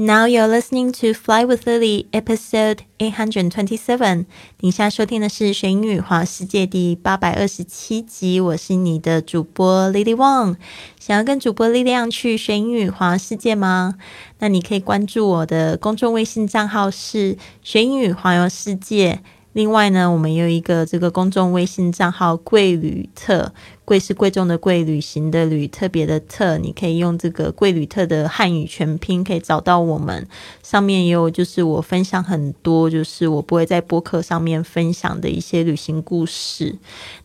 Now you're listening to Fly with Lily, episode eight hundred twenty-seven。你现在收听的是《学英语环世界》第八百二十七集。我是你的主播 Lily Wang。想要跟主播力量去学英语环世界吗？那你可以关注我的公众微信账号是“学英语环游世界”。另外呢，我们有一个这个公众微信账号“贵旅特”，贵是贵重的贵，旅行的旅，特别的特。你可以用这个“贵旅特”的汉语全拼，可以找到我们。上面也有就是我分享很多，就是我不会在播客上面分享的一些旅行故事。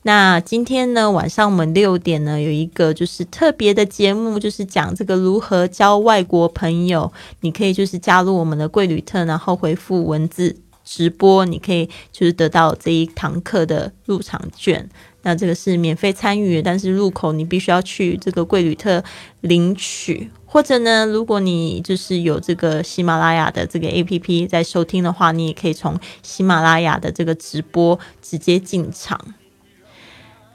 那今天呢，晚上我们六点呢有一个就是特别的节目，就是讲这个如何交外国朋友。你可以就是加入我们的“贵旅特”，然后回复文字。直播，你可以就是得到这一堂课的入场券。那这个是免费参与，但是入口你必须要去这个贵旅特领取。或者呢，如果你就是有这个喜马拉雅的这个 APP 在收听的话，你也可以从喜马拉雅的这个直播直接进场。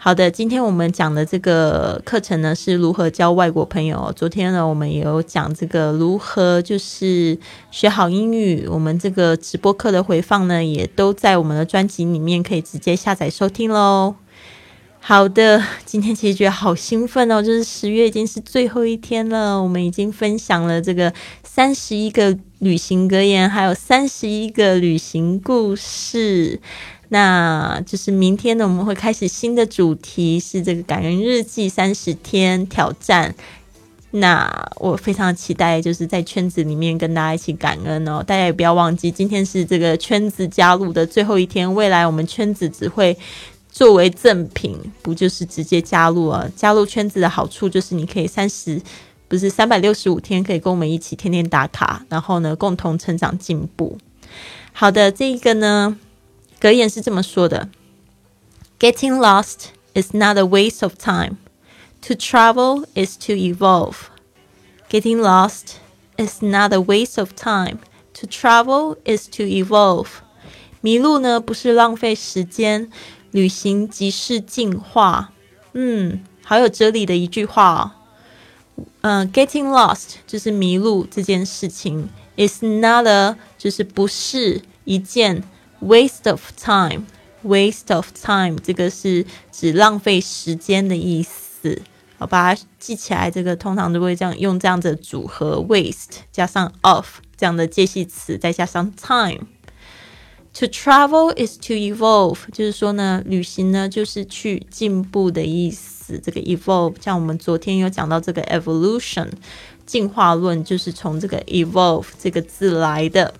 好的，今天我们讲的这个课程呢，是如何交外国朋友。昨天呢，我们也有讲这个如何就是学好英语。我们这个直播课的回放呢，也都在我们的专辑里面，可以直接下载收听喽。好的，今天其实觉得好兴奋哦，就是十月已经是最后一天了，我们已经分享了这个三十一个旅行格言，还有三十一个旅行故事。那就是明天呢，我们会开始新的主题，是这个感恩日记三十天挑战。那我非常期待，就是在圈子里面跟大家一起感恩哦。大家也不要忘记，今天是这个圈子加入的最后一天。未来我们圈子只会作为赠品，不就是直接加入啊？加入圈子的好处就是你可以三十，不是三百六十五天，可以跟我们一起天天打卡，然后呢，共同成长进步。好的，这一个呢。格言是这么说的：“Getting lost is not a waste of time. To travel is to evolve. Getting lost is not a waste of time. To travel is to evolve. 迷路呢不是浪费时间，旅行即是进化。嗯，好有哲理的一句话哦。嗯，getting lost 就是迷路这件事情，is not a 就是不是一件。” Waste of time, waste of time，这个是指浪费时间的意思。好，把它记起来。这个通常都会这样用这样的组合：waste 加上 of 这样的介系词，再加上 time。To travel is to evolve，就是说呢，旅行呢就是去进步的意思。这个 evolve，像我们昨天有讲到这个 evolution 进化论，就是从这个 evolve 这个字来的。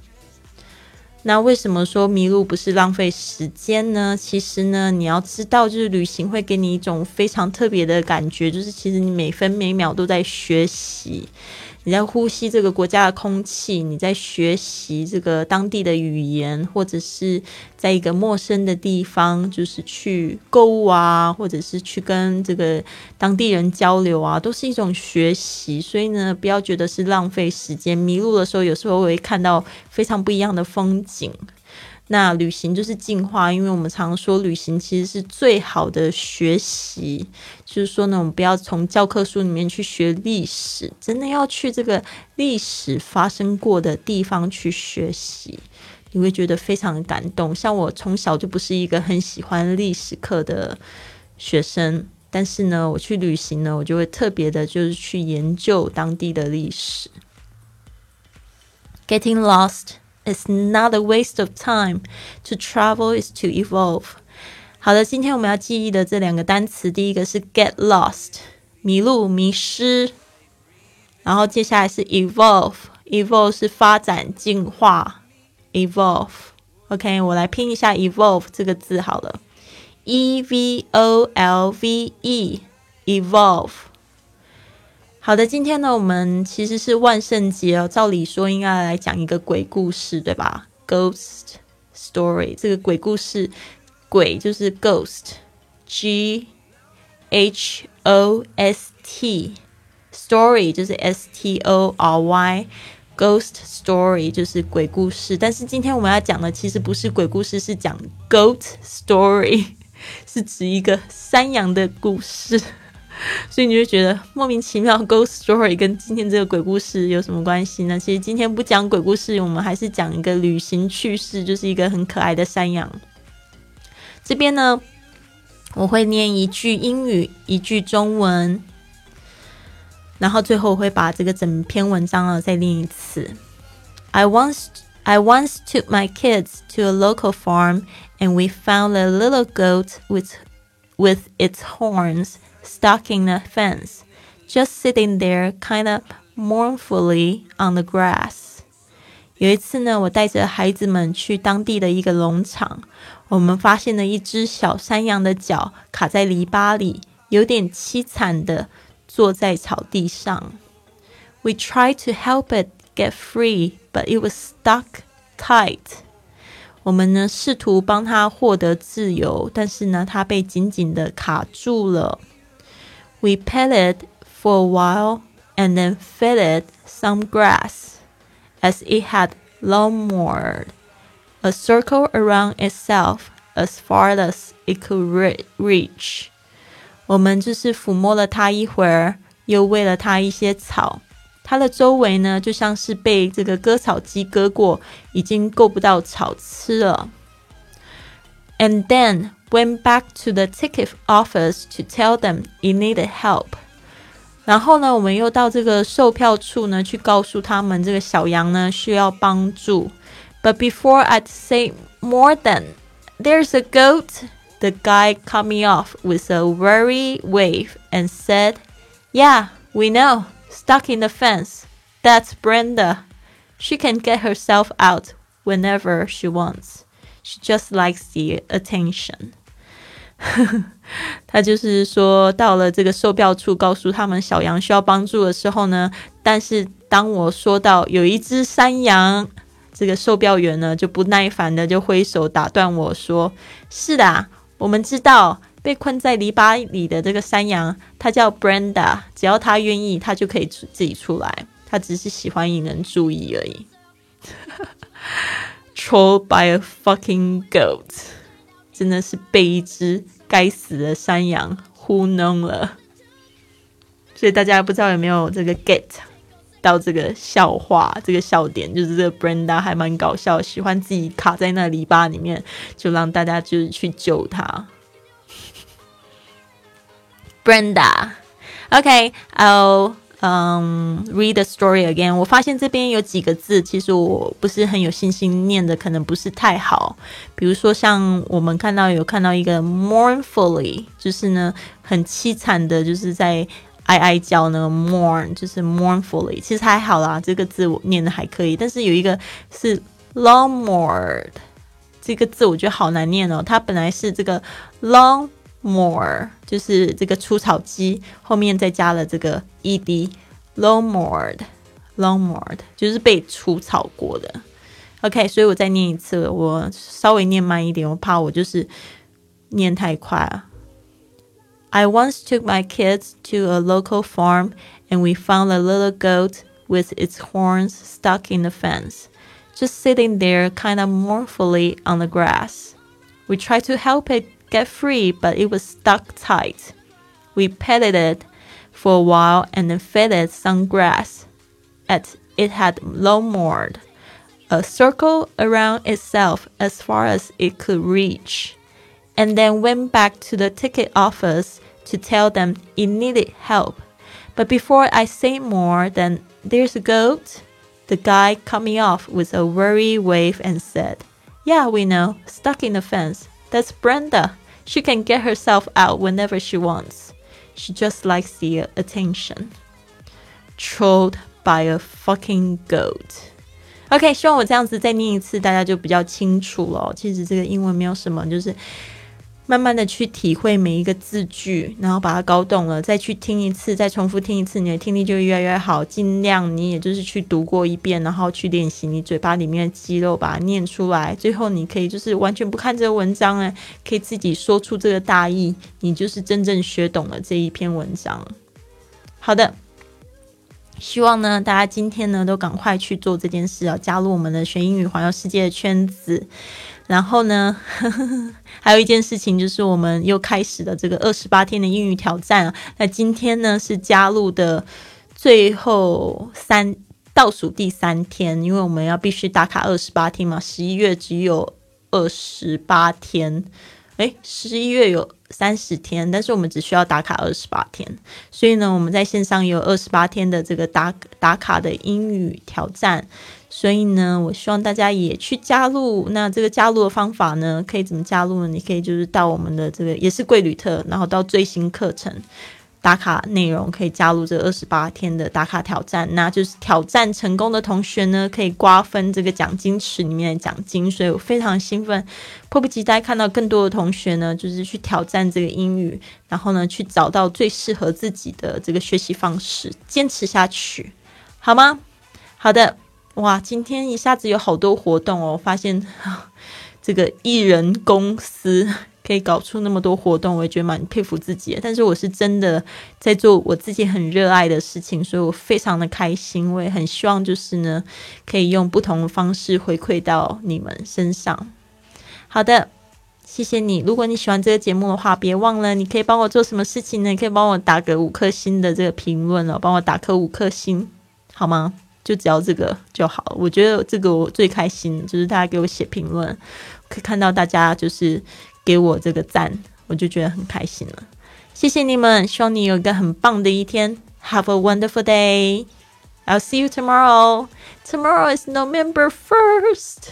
那为什么说迷路不是浪费时间呢？其实呢，你要知道，就是旅行会给你一种非常特别的感觉，就是其实你每分每秒都在学习。你在呼吸这个国家的空气，你在学习这个当地的语言，或者是在一个陌生的地方，就是去购物啊，或者是去跟这个当地人交流啊，都是一种学习。所以呢，不要觉得是浪费时间。迷路的时候，有时候会看到非常不一样的风景。那旅行就是进化，因为我们常说旅行其实是最好的学习。就是说呢，我们不要从教科书里面去学历史，真的要去这个历史发生过的地方去学习，你会觉得非常的感动。像我从小就不是一个很喜欢历史课的学生，但是呢，我去旅行呢，我就会特别的，就是去研究当地的历史。Getting lost. It's not a waste of time to travel is to evolve。好的，今天我们要记忆的这两个单词，第一个是 get lost，迷路、迷失。然后接下来是 evolve，evolve 是发展、进化。evolve。OK，我来拼一下 evolve 这个字好了，e v o l v e，evolve。 好的，今天呢，我们其实是万圣节哦。照理说应该来讲一个鬼故事，对吧？Ghost story，这个鬼故事，鬼就是 ghost，G H O S T，story 就是 S T O R Y，ghost story 就是鬼故事。但是今天我们要讲的其实不是鬼故事，是讲 goat story，是指一个山羊的故事。所以你就觉得莫名其妙，ghost story 跟今天这个鬼故事有什么关系呢？其实今天不讲鬼故事，我们还是讲一个旅行趣事，就是一个很可爱的山羊。这边呢，我会念一句英语，一句中文，然后最后我会把这个整篇文章呢再念一次。I once I once took my kids to a local farm and we found a little goat with with its horns stuck in a fence, just sitting there kind of mournfully on the grass. 有一次呢，我带着孩子们去当地的一个农场，我们发现了一只小山羊的脚卡在篱笆里，有点凄惨的坐在草地上。We tried to help it get free, but it was stuck tight. 我们呢试图帮它获得自由，但是呢，它被紧紧的卡住了。 We petted for a while and then fed it some grass, as it had long-moored a circle around itself as far as it could reach. 我们就是抚摸了它一会儿，又喂了它一些草。它的周围呢，就像是被这个割草机割过，已经够不到草吃了。And then went back to the ticket office to tell them it needed help. 然后呢，我们又到这个售票处呢，去告诉他们这个小羊呢需要帮助。But before I'd say more than there's a goat, the guy cut me off with a weary wave and said, "Yeah, we know, stuck in the fence. That's Brenda. She can get herself out whenever she wants." She just likes the attention. 他就是说，到了这个售票处，告诉他们小羊需要帮助的时候呢，但是当我说到有一只山羊，这个售票员呢就不耐烦的就挥手打断我说：“是的，我们知道被困在篱笆里的这个山羊，它叫 Brenda，只要他愿意，他就可以自己出来，他只是喜欢引人注意而已。” Troll by a fucking goat，真的是被一只该死的山羊糊弄了。所以大家不知道有没有这个 get 到这个笑话，这个笑点，就是这个 Brenda 还蛮搞笑，喜欢自己卡在那篱笆里面，就让大家就是去救他。Brenda，OK，I'll。嗯、um,，read the story again。我发现这边有几个字，其实我不是很有信心念的，可能不是太好。比如说，像我们看到有看到一个 mournfully，就是呢很凄惨的，就是在哀哀叫那个 mourn，就是 mournfully，其实还好啦，这个字我念的还可以。但是有一个是 long moored，这个字我觉得好难念哦。它本来是这个 long。more 就是这个除草机后面再加了这个 ed long moored long moored 就是被除草过的。OK，所以我再念一次，我稍微念慢一点，我怕我就是念太快啊。I once took my kids to a local farm and we found a little goat with its horns stuck in the fence, just sitting there kind of mournfully on the grass. We tried to help it get free, but it was stuck tight. We petted it for a while and then fed it some grass. As it had long moored a circle around itself as far as it could reach, and then went back to the ticket office to tell them it needed help. But before I say more than there's a goat, the guy cut me off with a weary wave and said, Yeah, we know, stuck in the fence. That's Brenda. She can get herself out whenever she wants. She just likes the attention. Trolled by a fucking goat. OK，希望我这样子再念一次，大家就比较清楚了。其实这个英文没有什么，就是 慢慢的去体会每一个字句，然后把它搞懂了，再去听一次，再重复听一次，你的听力就越来越好。尽量你也就是去读过一遍，然后去练习你嘴巴里面的肌肉，把它念出来。最后你可以就是完全不看这个文章呢，可以自己说出这个大意，你就是真正学懂了这一篇文章。好的，希望呢大家今天呢都赶快去做这件事啊，加入我们的学英语环游世界的圈子。然后呢，呵 呵还有一件事情就是我们又开始了这个二十八天的英语挑战啊。那今天呢是加入的最后三倒数第三天，因为我们要必须打卡二十八天嘛。十一月只有二十八天，诶，十一月有三十天，但是我们只需要打卡二十八天。所以呢，我们在线上有二十八天的这个打打卡的英语挑战。所以呢，我希望大家也去加入。那这个加入的方法呢，可以怎么加入呢？你可以就是到我们的这个也是贵旅特，然后到最新课程打卡内容，可以加入这二十八天的打卡挑战。那就是挑战成功的同学呢，可以瓜分这个奖金池里面的奖金。所以我非常兴奋，迫不及待看到更多的同学呢，就是去挑战这个英语，然后呢，去找到最适合自己的这个学习方式，坚持下去，好吗？好的。哇，今天一下子有好多活动哦！发现 这个艺人公司可以搞出那么多活动，我也觉得蛮佩服自己。但是我是真的在做我自己很热爱的事情，所以我非常的开心。我也很希望就是呢，可以用不同的方式回馈到你们身上。好的，谢谢你。如果你喜欢这个节目的话，别忘了你可以帮我做什么事情呢？你可以帮我打个五颗星的这个评论哦，帮我打颗五颗星好吗？就只要这个就好，我觉得这个我最开心，就是大家给我写评论，可以看到大家就是给我这个赞，我就觉得很开心了。谢谢你们，希望你有一个很棒的一天。Have a wonderful day. I'll see you tomorrow. Tomorrow is November first.